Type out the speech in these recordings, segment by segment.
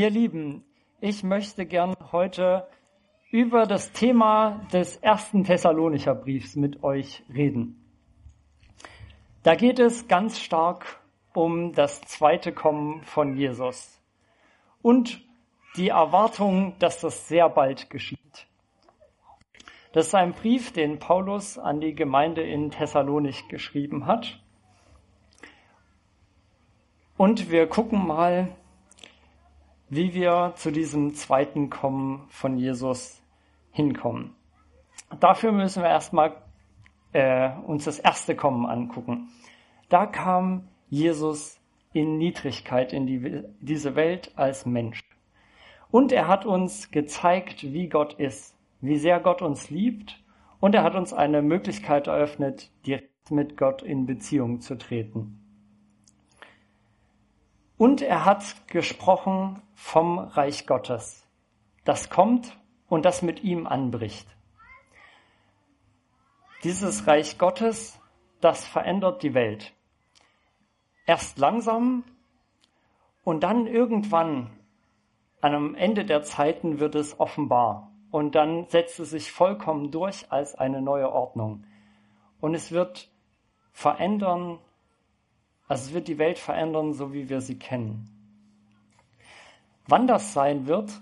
Ihr Lieben, ich möchte gern heute über das Thema des ersten Thessalonicher Briefs mit euch reden. Da geht es ganz stark um das zweite Kommen von Jesus und die Erwartung, dass das sehr bald geschieht. Das ist ein Brief, den Paulus an die Gemeinde in Thessalonik geschrieben hat. Und wir gucken mal, wie wir zu diesem zweiten Kommen von Jesus hinkommen. Dafür müssen wir erstmal äh, uns das erste Kommen angucken. Da kam Jesus in Niedrigkeit in die, diese Welt als Mensch. Und er hat uns gezeigt, wie Gott ist, wie sehr Gott uns liebt. Und er hat uns eine Möglichkeit eröffnet, direkt mit Gott in Beziehung zu treten. Und er hat gesprochen vom Reich Gottes, das kommt und das mit ihm anbricht. Dieses Reich Gottes, das verändert die Welt. Erst langsam und dann irgendwann, am Ende der Zeiten, wird es offenbar. Und dann setzt es sich vollkommen durch als eine neue Ordnung. Und es wird verändern also es wird die Welt verändern, so wie wir sie kennen. Wann das sein wird,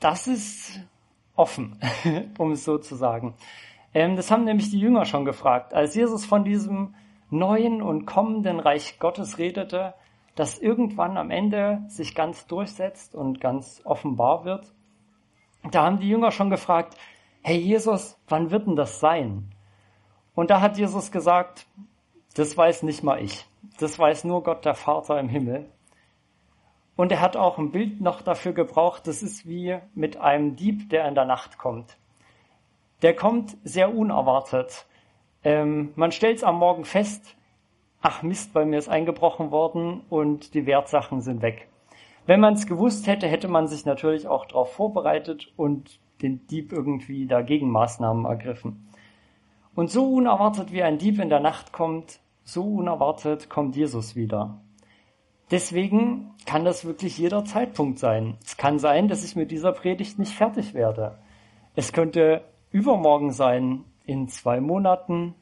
das ist offen, um es so zu sagen. Ähm, das haben nämlich die Jünger schon gefragt. Als Jesus von diesem neuen und kommenden Reich Gottes redete, das irgendwann am Ende sich ganz durchsetzt und ganz offenbar wird, da haben die Jünger schon gefragt, hey Jesus, wann wird denn das sein? Und da hat Jesus gesagt, das weiß nicht mal ich. Das weiß nur Gott, der Vater im Himmel. Und er hat auch ein Bild noch dafür gebraucht, das ist wie mit einem Dieb, der in der Nacht kommt. Der kommt sehr unerwartet. Ähm, man stellt es am Morgen fest, ach Mist, bei mir ist eingebrochen worden und die Wertsachen sind weg. Wenn man es gewusst hätte, hätte man sich natürlich auch darauf vorbereitet und den Dieb irgendwie dagegen Maßnahmen ergriffen. Und so unerwartet wie ein Dieb in der Nacht kommt, so unerwartet kommt Jesus wieder. Deswegen kann das wirklich jeder Zeitpunkt sein. Es kann sein, dass ich mit dieser Predigt nicht fertig werde. Es könnte übermorgen sein, in zwei Monaten,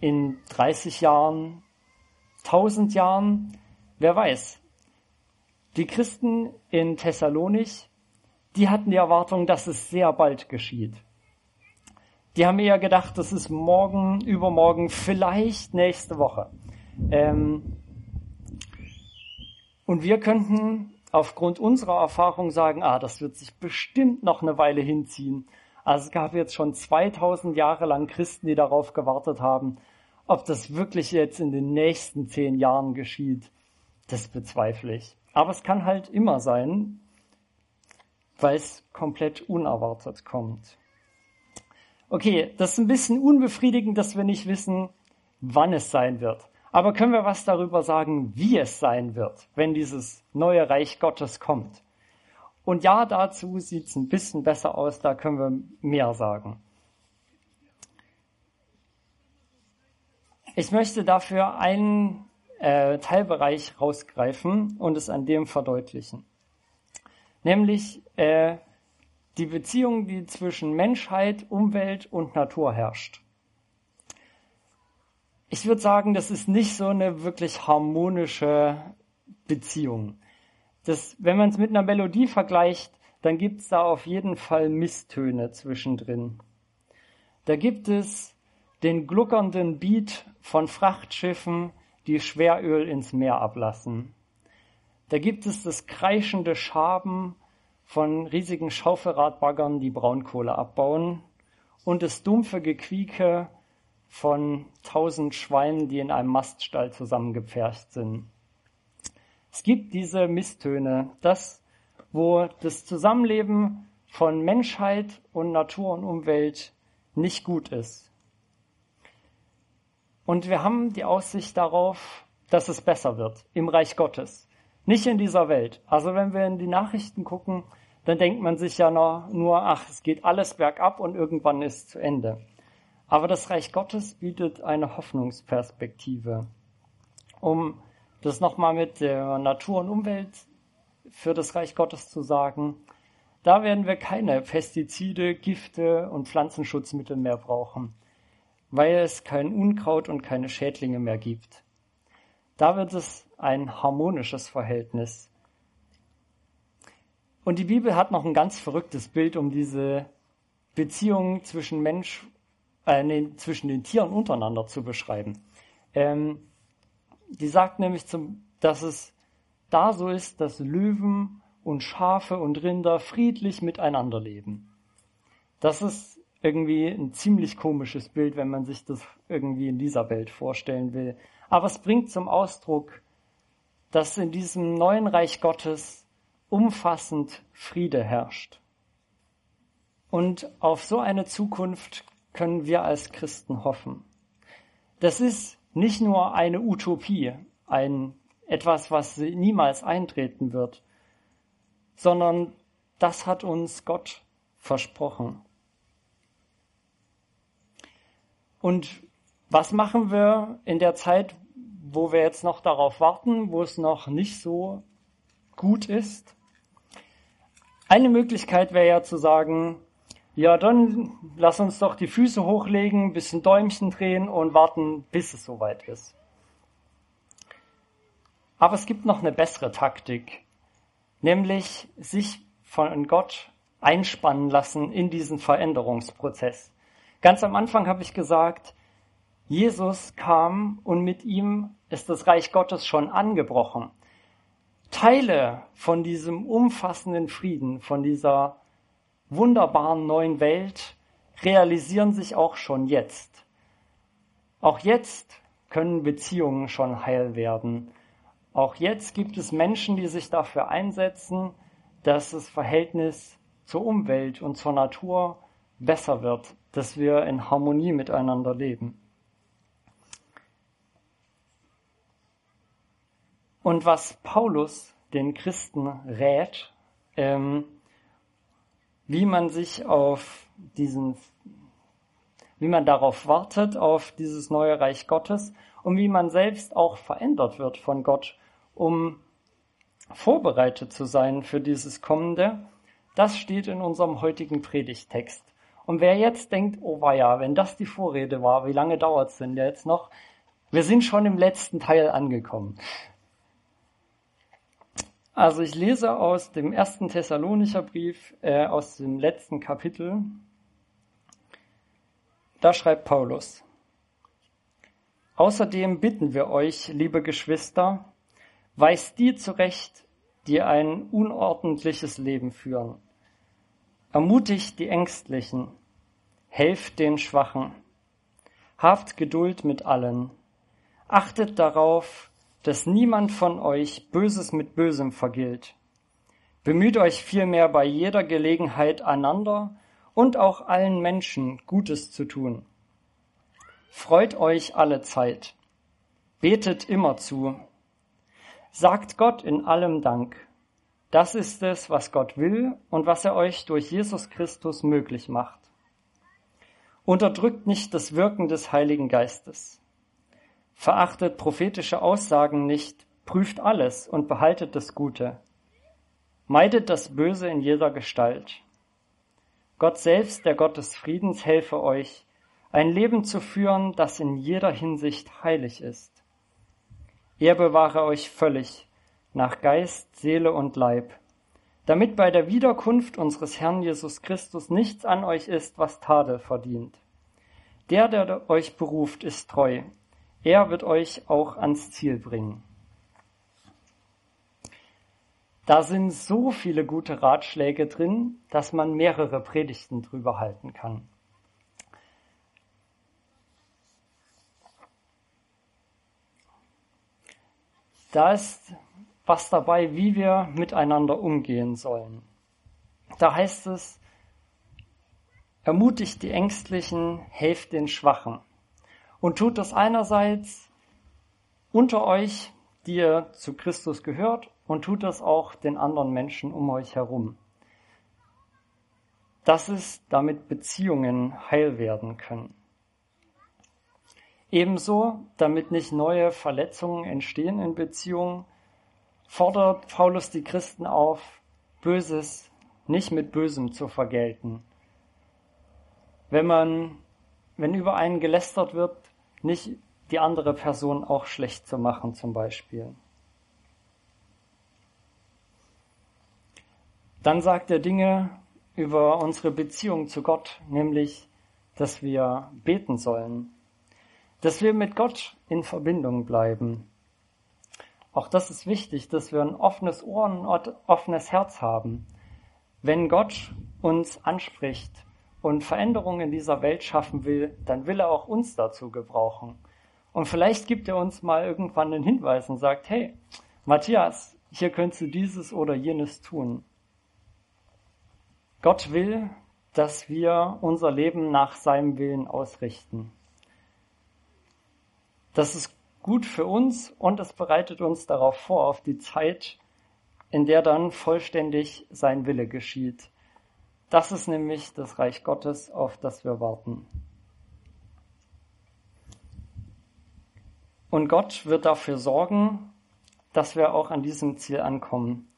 in 30 Jahren, 1000 Jahren, wer weiß. Die Christen in Thessalonich, die hatten die Erwartung, dass es sehr bald geschieht. Die haben eher gedacht, das ist morgen, übermorgen, vielleicht nächste Woche. Ähm und wir könnten aufgrund unserer Erfahrung sagen, ah, das wird sich bestimmt noch eine Weile hinziehen. Also es gab jetzt schon 2000 Jahre lang Christen, die darauf gewartet haben. Ob das wirklich jetzt in den nächsten zehn Jahren geschieht, das bezweifle ich. Aber es kann halt immer sein, weil es komplett unerwartet kommt. Okay, das ist ein bisschen unbefriedigend, dass wir nicht wissen, wann es sein wird. Aber können wir was darüber sagen, wie es sein wird, wenn dieses neue Reich Gottes kommt? Und ja, dazu sieht es ein bisschen besser aus, da können wir mehr sagen. Ich möchte dafür einen äh, Teilbereich rausgreifen und es an dem verdeutlichen. Nämlich äh, die Beziehung, die zwischen Menschheit, Umwelt und Natur herrscht. Ich würde sagen, das ist nicht so eine wirklich harmonische Beziehung. Das, wenn man es mit einer Melodie vergleicht, dann gibt es da auf jeden Fall Misstöne zwischendrin. Da gibt es den gluckernden Beat von Frachtschiffen, die Schweröl ins Meer ablassen. Da gibt es das kreischende Schaben von riesigen Schaufelradbaggern, die Braunkohle abbauen und das dumpfe Gequieke von tausend Schweinen, die in einem Maststall zusammengepfercht sind. Es gibt diese Misstöne, das, wo das Zusammenleben von Menschheit und Natur und Umwelt nicht gut ist. Und wir haben die Aussicht darauf, dass es besser wird im Reich Gottes, nicht in dieser Welt. Also wenn wir in die Nachrichten gucken, dann denkt man sich ja nur, ach, es geht alles bergab und irgendwann ist es zu Ende. Aber das Reich Gottes bietet eine Hoffnungsperspektive. Um das nochmal mit der Natur und Umwelt für das Reich Gottes zu sagen. Da werden wir keine Pestizide, Gifte und Pflanzenschutzmittel mehr brauchen, weil es kein Unkraut und keine Schädlinge mehr gibt. Da wird es ein harmonisches Verhältnis. Und die Bibel hat noch ein ganz verrücktes Bild, um diese Beziehung zwischen Mensch, äh, nee, zwischen den Tieren untereinander zu beschreiben. Ähm, die sagt nämlich, zum, dass es da so ist, dass Löwen und Schafe und Rinder friedlich miteinander leben. Das ist irgendwie ein ziemlich komisches Bild, wenn man sich das irgendwie in dieser Welt vorstellen will. Aber es bringt zum Ausdruck, dass in diesem neuen Reich Gottes umfassend Friede herrscht. Und auf so eine Zukunft können wir als Christen hoffen. Das ist nicht nur eine Utopie, ein etwas, was niemals eintreten wird, sondern das hat uns Gott versprochen. Und was machen wir in der Zeit, wo wir jetzt noch darauf warten, wo es noch nicht so gut ist. Eine Möglichkeit wäre ja zu sagen, ja, dann lass uns doch die Füße hochlegen, ein bisschen Däumchen drehen und warten, bis es soweit ist. Aber es gibt noch eine bessere Taktik, nämlich sich von Gott einspannen lassen in diesen Veränderungsprozess. Ganz am Anfang habe ich gesagt, Jesus kam und mit ihm ist das Reich Gottes schon angebrochen. Teile von diesem umfassenden Frieden, von dieser wunderbaren neuen Welt realisieren sich auch schon jetzt. Auch jetzt können Beziehungen schon heil werden. Auch jetzt gibt es Menschen, die sich dafür einsetzen, dass das Verhältnis zur Umwelt und zur Natur besser wird, dass wir in Harmonie miteinander leben. Und was Paulus den Christen rät, ähm, wie man sich auf diesen, wie man darauf wartet, auf dieses neue Reich Gottes und wie man selbst auch verändert wird von Gott, um vorbereitet zu sein für dieses Kommende, das steht in unserem heutigen Predigtext. Und wer jetzt denkt, oh ja, wenn das die Vorrede war, wie lange dauert es denn jetzt noch? Wir sind schon im letzten Teil angekommen. Also ich lese aus dem ersten Thessalonicher Brief, äh, aus dem letzten Kapitel. Da schreibt Paulus. Außerdem bitten wir euch, liebe Geschwister, weist die zurecht, die ein unordentliches Leben führen. Ermutigt die Ängstlichen, helft den Schwachen, habt Geduld mit allen, achtet darauf, dass niemand von euch Böses mit Bösem vergilt. Bemüht euch vielmehr bei jeder Gelegenheit einander und auch allen Menschen Gutes zu tun. Freut euch alle Zeit. Betet immer zu. Sagt Gott in allem Dank. Das ist es, was Gott will und was er euch durch Jesus Christus möglich macht. Unterdrückt nicht das Wirken des Heiligen Geistes. Verachtet prophetische Aussagen nicht, prüft alles und behaltet das Gute. Meidet das Böse in jeder Gestalt. Gott selbst, der Gott des Friedens, helfe euch, ein Leben zu führen, das in jeder Hinsicht heilig ist. Er bewahre euch völlig, nach Geist, Seele und Leib, damit bei der Wiederkunft unseres Herrn Jesus Christus nichts an euch ist, was Tadel verdient. Der, der euch beruft, ist treu, er wird euch auch ans Ziel bringen. Da sind so viele gute Ratschläge drin, dass man mehrere Predigten drüber halten kann. Da ist was dabei, wie wir miteinander umgehen sollen. Da heißt es, ermutigt die Ängstlichen, helft den Schwachen und tut das einerseits unter euch, die ihr zu Christus gehört, und tut das auch den anderen Menschen um euch herum. Das ist, damit Beziehungen heil werden können. Ebenso, damit nicht neue Verletzungen entstehen in Beziehungen, fordert Paulus die Christen auf, Böses nicht mit Bösem zu vergelten. Wenn man, wenn über einen gelästert wird, nicht die andere Person auch schlecht zu machen zum Beispiel. Dann sagt er Dinge über unsere Beziehung zu Gott, nämlich, dass wir beten sollen, dass wir mit Gott in Verbindung bleiben. Auch das ist wichtig, dass wir ein offenes Ohr und ein offenes Herz haben. Wenn Gott uns anspricht und Veränderungen in dieser Welt schaffen will, dann will er auch uns dazu gebrauchen. Und vielleicht gibt er uns mal irgendwann einen Hinweis und sagt, hey, Matthias, hier könntest du dieses oder jenes tun. Gott will, dass wir unser Leben nach seinem Willen ausrichten. Das ist gut für uns und es bereitet uns darauf vor, auf die Zeit, in der dann vollständig sein Wille geschieht. Das ist nämlich das Reich Gottes, auf das wir warten. Und Gott wird dafür sorgen, dass wir auch an diesem Ziel ankommen.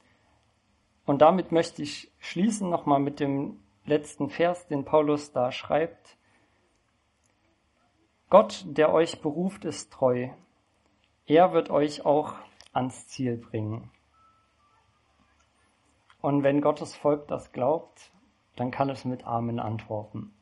Und damit möchte ich schließen nochmal mit dem letzten Vers, den Paulus da schreibt. Gott, der euch beruft, ist treu. Er wird euch auch ans Ziel bringen. Und wenn Gottes Volk das glaubt, dann kann es mit Amen antworten.